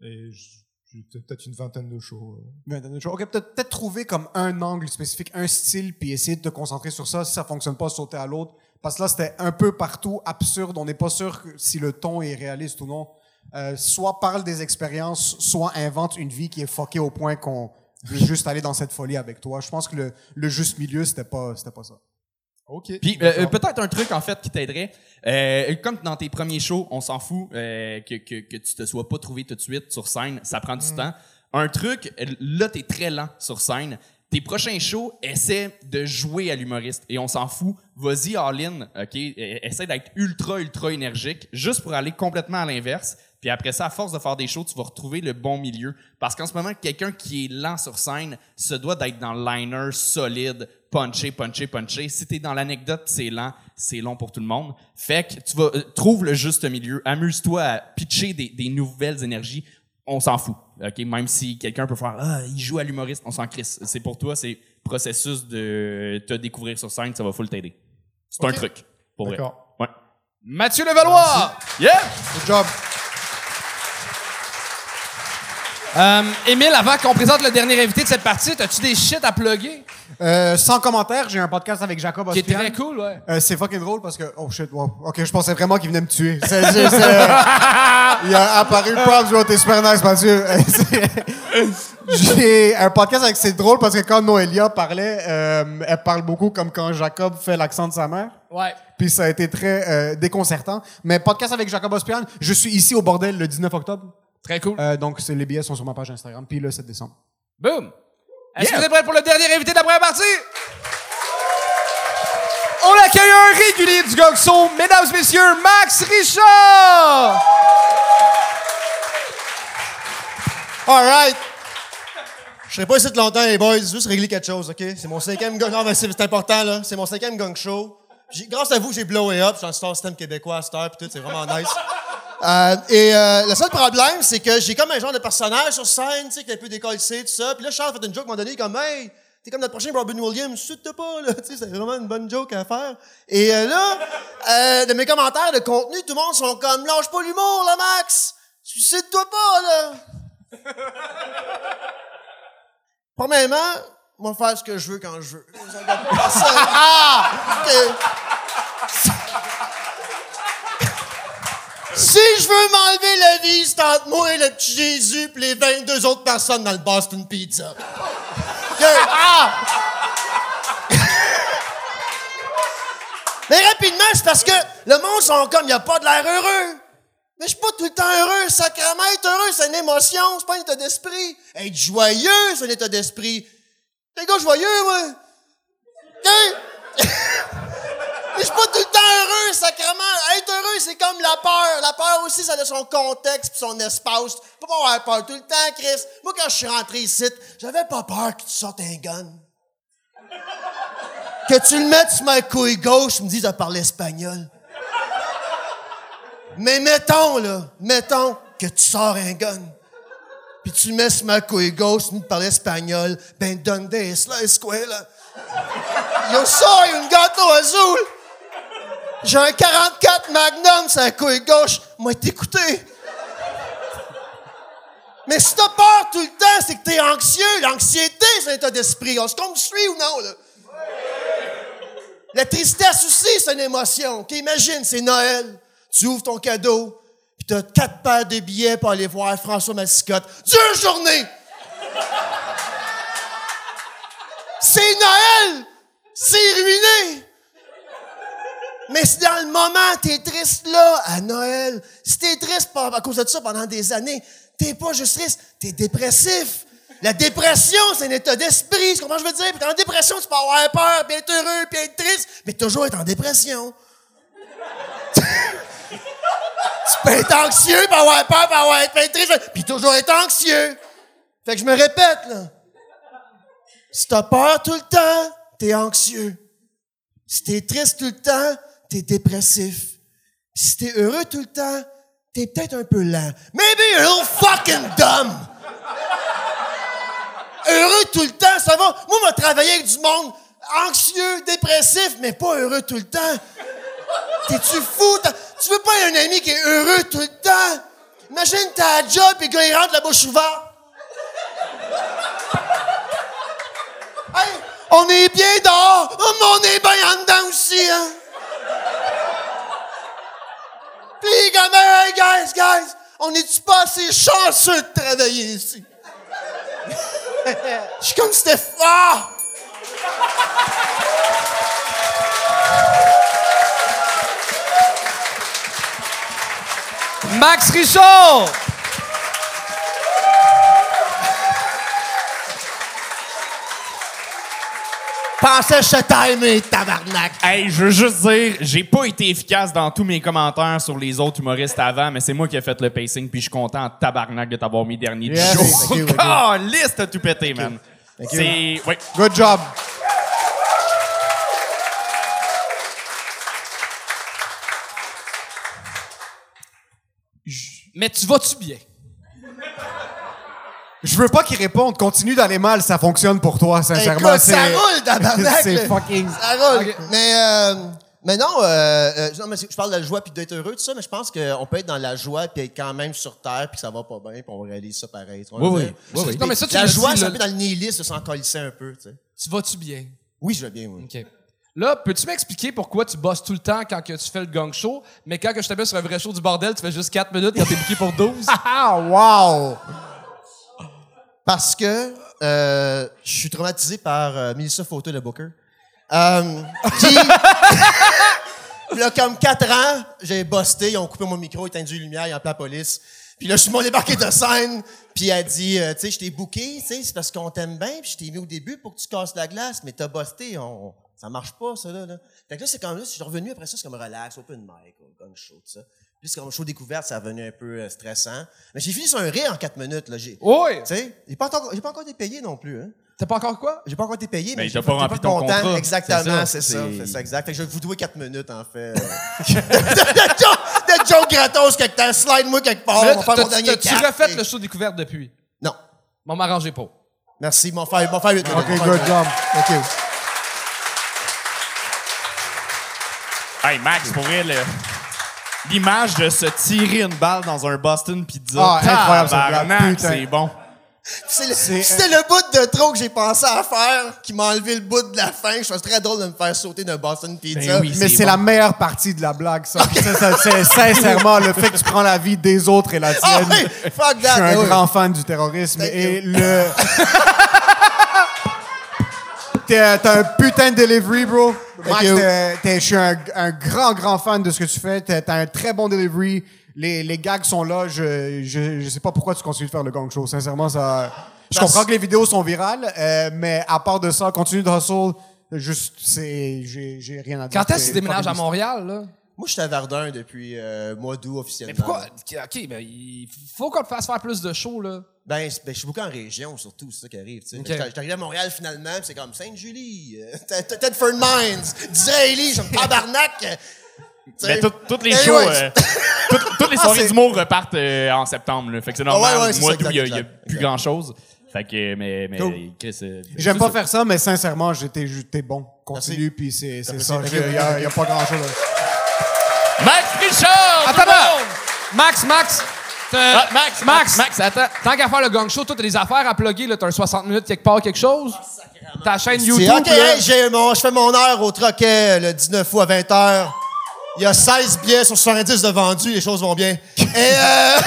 [SPEAKER 7] Et j- j'ai peut- peut-être une vingtaine de shows. euh.
[SPEAKER 2] Une vingtaine de choses. OK, peut-être peut-être trouver comme un angle spécifique, un style, puis essayer de te concentrer sur ça. Si ça fonctionne pas, sauter à l'autre. Parce que là, c'était un peu partout absurde. On n'est pas sûr si le ton est réaliste ou non. Euh, soit parle des expériences, soit invente une vie qui est fuckée au point qu'on veut juste aller dans cette folie avec toi. Je pense que le, le juste milieu, c'était pas, c'était pas ça.
[SPEAKER 7] Ok.
[SPEAKER 3] Puis euh, euh, peut-être un truc en fait qui t'aiderait. Euh, comme dans tes premiers shows, on s'en fout euh, que, que, que tu te sois pas trouvé tout de suite sur scène, ça prend du temps. Un truc, là t'es très lent sur scène. tes prochains shows, essaie de jouer à l'humoriste et on s'en fout. Vas-y all-in, OK? E- Essaie d'être ultra, ultra énergique juste pour aller complètement à l'inverse. Puis après ça, à force de faire des shows, tu vas retrouver le bon milieu. Parce qu'en ce moment, quelqu'un qui est lent sur scène se doit d'être dans le liner solide, punché, punché, punché. Si t'es dans l'anecdote, c'est lent, c'est long pour tout le monde. Fait que tu vas, euh, trouve le juste milieu. Amuse-toi à pitcher des, des nouvelles énergies. On s'en fout. OK? Même si quelqu'un peut faire, ah, il joue à l'humoriste, on s'en crisse. C'est pour toi, c'est processus de te découvrir sur scène, ça va full t'aider. C'est un truc. Pour vrai.
[SPEAKER 7] D'accord.
[SPEAKER 3] Ouais.
[SPEAKER 1] Mathieu Levallois!
[SPEAKER 3] Yeah!
[SPEAKER 2] Good job.
[SPEAKER 1] Euh, Émile, avant qu'on présente le dernier invité de cette partie, as-tu des shit à plugger?
[SPEAKER 2] Euh, sans commentaire, j'ai un podcast avec Jacob
[SPEAKER 1] Qui est
[SPEAKER 2] Ospian.
[SPEAKER 1] très cool, ouais.
[SPEAKER 2] Euh, c'est fucking drôle parce que oh shit wow. ok je pensais vraiment qu'il venait me tuer C'est- c'est- c'est- il a apparu props yo t'es super nice Mathieu Euh, c'est- j'ai un podcast avec c'est drôle parce que quand Noélia parlait euh, elle parle beaucoup comme quand Jacob fait l'accent de sa mère
[SPEAKER 1] Ouais.
[SPEAKER 2] puis ça a été très euh, déconcertant mais podcast avec Jacob Ospian je suis ici au bordel le 19 octobre
[SPEAKER 1] Très cool.
[SPEAKER 2] Euh, donc c'est les billets sont sur ma page Instagram puis le 7 décembre
[SPEAKER 1] Boom! Est-ce
[SPEAKER 3] Yeah.
[SPEAKER 1] que vous êtes prêts pour le dernier invité de la première partie? On accueille un régulier du Gogso, mesdames et messieurs, Max Richard!
[SPEAKER 8] Alright. Je serai pas ici de longtemps, les boys. Juste régler quelque chose, OK? C'est mon cinquième gang. Non, mais c'est c'est important, là. C'est mon cinquième gang show. J'ai- Grâce à vous, j'ai blowé up. Je suis en star système québécois, star, pis tout. C'est vraiment nice. Euh, et euh, le seul problème, c'est que j'ai comme un genre de personnage sur scène, tu sais, qui est un peu décollé, tout ça. Puis là, Charles a fait une joke à un moment donné, comme, hey, t'es comme notre prochain Robin Williams, chute pas, là. Tu sais, c'est vraiment une bonne joke à faire. Et euh, là, euh, de mes commentaires de contenu, tout le monde sont comme, lâche pas l'humour, là, Max. Suicide-toi pas, là. Premièrement, moi faire ce que je veux quand je veux. Ça regarde personne. Ah! Ok. Si je veux m'enlever la vie, c'est entre moi et le petit Jésus et les 22 autres personnes dans le Boston Pizza. Ah! Mais rapidement, c'est parce que le monde sont comme, il a pas de l'air heureux. Mais je suis pas tout le temps heureux. Sacrement, être heureux, c'est une émotion, c'est pas un état d'esprit. Être joyeux, c'est un état d'esprit. Les gars joyeux, moi. Hein? Mais je suis pas tout le temps heureux, sacrement. Être heureux, c'est comme la peur. La peur aussi, ça a son contexte pis son espace. Pas avoir peur tout le temps, Chris. Moi, quand je suis rentré ici, j'avais pas peur que tu sortes un gun. Que tu le mettes sur ma couille gauche, me dis de parler espagnol. Mais mettons, là, mettons que tu sors un gun. Puis tu mets sur ma couille gauche, nous parler espagnol, ben donde es la escuela. Yo soy un gato azul. J'ai un 44 Magnum sur la couille gauche. Moi, t'écouter. Mais si t'as peur tout le temps, c'est que t'es anxieux. L'anxiété, c'est un état d'esprit. On se compte suis ou non? La tristesse aussi, c'est une émotion. Imagine, c'est Noël. Tu ouvres ton cadeau, puis t'as quatre paires de billets pour aller voir François Massicotte. Deux journées! C'est Noël! C'est ruiné! Mais si dans le moment, t'es triste là, à Noël, si t'es triste par- à cause de ça pendant des années, t'es pas juste triste, t'es dépressif. La dépression, c'est un état d'esprit, tu comprends je veux dire? Puis la dépression, tu peux avoir peur, puis être heureux, puis être triste, mais toujours être en dépression. tu peux être anxieux, puis avoir peur, puis avoir être triste, puis toujours être anxieux. Fait que je me répète, là. Si t'as peur tout le temps, t'es anxieux. Si t'es triste tout le temps, t'es dépressif. Si t'es heureux tout le temps, t'es peut-être un peu lent. Maybe a little fucking dumb. Heureux tout le temps, ça va. Moi, je travailler avec du monde anxieux, dépressif, mais pas heureux tout le temps. T'es-tu fou? Tu veux pas un ami qui est heureux tout le temps? Imagine, un job et le gars, il rentre la bouche ouverte. Hey, on est bien dehors, oh, mais on est bien en dedans aussi, hein? Puis, hey, guys, guys, on est-tu pas assez chanceux de travailler ici? Je suis comme Steph. Ah!
[SPEAKER 1] Max Richard!
[SPEAKER 8] Pensais que je timé, tabarnak.
[SPEAKER 3] Hey, je veux juste dire, j'ai pas été efficace dans tous mes commentaires sur les autres humoristes avant, mais c'est moi qui ai fait le pacing, puis je suis content en tabarnak de t'avoir mis dernier du
[SPEAKER 2] thank you, thank you.
[SPEAKER 3] Oh, liste t'as tout pété, man. C'est... Oui.
[SPEAKER 2] Good job.
[SPEAKER 1] Mais tu vas-tu bien?
[SPEAKER 2] Je veux pas qu'il réponde. Continue d'aller mal, ça fonctionne pour toi, sincèrement.
[SPEAKER 8] Écoute, ça roule, tabarnak.
[SPEAKER 2] C'est fucking.
[SPEAKER 8] Ça roule. Mais, euh, mais non, euh, euh, non mais je parle de la joie puis d'être heureux, tout ça, mais je pense qu'on peut être dans la joie puis être quand même sur Terre puis ça va pas bien puis on réalise ça pareil. tu vois
[SPEAKER 3] Oui, oui.
[SPEAKER 8] dire?
[SPEAKER 1] Non, mais ça, tu
[SPEAKER 8] la joie, c'est
[SPEAKER 1] là.
[SPEAKER 8] un peu dans le nihilisme s'en colisser un peu, tu sais.
[SPEAKER 1] Tu vas-tu bien?
[SPEAKER 8] Oui, je vais bien, oui.
[SPEAKER 1] OK. Là, peux-tu m'expliquer pourquoi tu bosses tout le temps quand que tu fais le gang show, mais quand que je t'appelle sur un vrai show du bordel, tu fais juste 4 minutes quand t'es booké pour 12?
[SPEAKER 2] Ah, wow!
[SPEAKER 8] Parce que euh, je suis traumatisé par euh, Melissa Photo, le booker. Euh, puis, là, comme quatre ans, j'ai busté, ils ont coupé mon micro, éteint les lumières, ils ont appelé la police. Puis là, je suis mon débarqué de scène, puis elle dit, euh, tu sais, je t'ai booké, tu sais, c'est parce qu'on t'aime bien, puis je t'ai mis au début pour que tu casses la glace, mais t'as busté, on, ça marche pas, ça, là. là. Fait que là, c'est comme là, je suis revenu après ça, c'est comme relax, open mic, gang show, tout ça. Puis c'est comme show découverte, ça a venu un peu euh, stressant. Mais j'ai fini sur un rire en quatre minutes, là. J'ai,
[SPEAKER 1] Oui!
[SPEAKER 8] tu sais, j'ai pas encore, j'ai pas encore été payé non plus, hein.
[SPEAKER 1] T'as pas encore quoi?
[SPEAKER 8] J'ai pas encore été payé, mais
[SPEAKER 3] Ben,
[SPEAKER 8] j'ai
[SPEAKER 3] t'as pas rempli
[SPEAKER 8] de
[SPEAKER 3] ton
[SPEAKER 8] mon temps.
[SPEAKER 3] contrat.
[SPEAKER 8] Exactement,
[SPEAKER 3] C'est ça,
[SPEAKER 8] c'est ça,
[SPEAKER 3] c'est-
[SPEAKER 8] c'est ça, exact. Fait que je vais vous douer 4 minutes, en fait. de joke gratos quelque temps. Slide-moi quelque part.
[SPEAKER 1] Mais là,
[SPEAKER 8] on va faire mon dernier
[SPEAKER 1] refait
[SPEAKER 8] et-
[SPEAKER 1] le show découverte depuis?
[SPEAKER 8] Non.
[SPEAKER 1] M'en m'arranger pas.
[SPEAKER 8] Merci, mon frère, mon frère, 8 minutes.
[SPEAKER 2] OK, good job.
[SPEAKER 8] OK.
[SPEAKER 3] Hey, Max, pour vrai, le- l'image de se tirer une balle dans un Boston Pizza.
[SPEAKER 2] Ah, incroyable,
[SPEAKER 3] c'est bon.
[SPEAKER 8] C'est le, c'était le bout de trop que j'ai pensé à faire qui m'a enlevé le bout de la fin. Je trouve ça très drôle de me faire sauter d'un Boston Pizza.
[SPEAKER 3] Ben oui,
[SPEAKER 2] Mais
[SPEAKER 3] c'est bon.
[SPEAKER 2] la meilleure partie de la blague, ça. Puis ça, ça, c'est sincèrement le fait que tu prends la vie des autres et la tienne.
[SPEAKER 8] Ah oui, fuck
[SPEAKER 2] Je
[SPEAKER 8] that.
[SPEAKER 2] suis un
[SPEAKER 8] oui.
[SPEAKER 2] grand fan du terrorisme
[SPEAKER 8] Thank
[SPEAKER 2] et
[SPEAKER 8] you.
[SPEAKER 2] le. T'es- T'as un putain de delivery, bro. Je suis un, un grand, grand fan de ce que tu fais. T'as t'as un très bon delivery. Les, les gags sont là. Je, je, je sais pas pourquoi tu continues de faire le gang show. Sincèrement, ça. Je comprends que les vidéos sont virales, euh, mais à part de ça, continue de hustle. Juste, c'est. J'ai j'ai rien à dire.
[SPEAKER 1] Quand est-ce que tu déménages à Montréal, là?
[SPEAKER 8] Moi, je suis à Verdun depuis euh, mois d'août officiellement.
[SPEAKER 1] Mais pourquoi? OK, mais il faut qu'on te fasse faire plus de shows, là.
[SPEAKER 8] Ben, ben, je suis beaucoup en région, surtout, c'est ça qui arrive. tu sais.
[SPEAKER 1] Ok.
[SPEAKER 8] J'étais arrivé à Montréal finalement, c'est comme Sainte-Julie, euh, Tedford Mines, Disraeli, je me tabarnak. Tu sais.
[SPEAKER 3] Ben, tout- toutes les
[SPEAKER 8] Anyways.
[SPEAKER 3] shows, euh, toutes, toutes les
[SPEAKER 8] Ah,
[SPEAKER 3] soirées d'humour repartent euh, en septembre. Là. Fait que c'est normal.
[SPEAKER 8] Ah ouais, ouais,
[SPEAKER 3] Moi, d'où il y a, plus grand-chose. Fait que, mais, mais
[SPEAKER 2] Cool.
[SPEAKER 3] Chris, euh,
[SPEAKER 2] J'aime pas
[SPEAKER 3] ça.
[SPEAKER 2] faire ça, mais sincèrement, j'étais bon. Continue, puis c'est c'est ça. Il y, a a pas grand-chose.
[SPEAKER 3] Max Richard! tout
[SPEAKER 1] Attends,
[SPEAKER 3] le
[SPEAKER 1] attends!
[SPEAKER 3] monde!
[SPEAKER 1] Max, Max!
[SPEAKER 3] Ah, Max, Max, Max, attends.
[SPEAKER 1] Tant qu'à faire le gang show, toi, t'as des affaires à plugger, là, t'as un 60 minutes quelque part, quelque chose? Ta chaîne
[SPEAKER 8] C'est
[SPEAKER 1] YouTube,
[SPEAKER 8] OK, hey, j'ai mon, je fais mon heure au troquet le 19 août à 20h. Il y a 16 billets sur 70 de vendus, les choses vont bien. Et euh,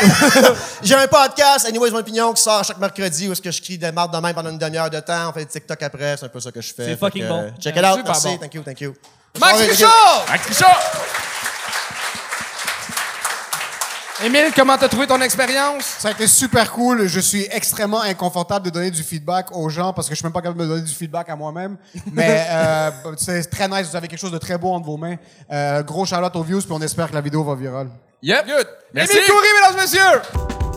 [SPEAKER 8] j'ai un podcast, Anyways Mon Opinion, qui sort chaque mercredi où est-ce que je crie des mardes de même pendant une demi-heure de temps. On fait des TikTok après, c'est un peu ça que je fais.
[SPEAKER 9] C'est fucking
[SPEAKER 8] que,
[SPEAKER 9] bon.
[SPEAKER 8] Check it out, merci,
[SPEAKER 1] bon.
[SPEAKER 8] thank you, thank you.
[SPEAKER 1] Max Richard!
[SPEAKER 3] Max Richard!
[SPEAKER 1] Émile, comment t'as trouvé ton expérience?
[SPEAKER 2] Ça a été super cool. Je suis extrêmement inconfortable de donner du feedback aux gens parce que je suis même pas capable de me donner du feedback à moi-même. Mais euh, c'est très nice. Vous avez quelque chose de très beau entre vos mains. Euh, gros shout-out aux views, puis on espère que la vidéo va virale.
[SPEAKER 3] Yep.
[SPEAKER 1] Good.
[SPEAKER 3] Merci.
[SPEAKER 1] Émile Coury, mesdames et messieurs!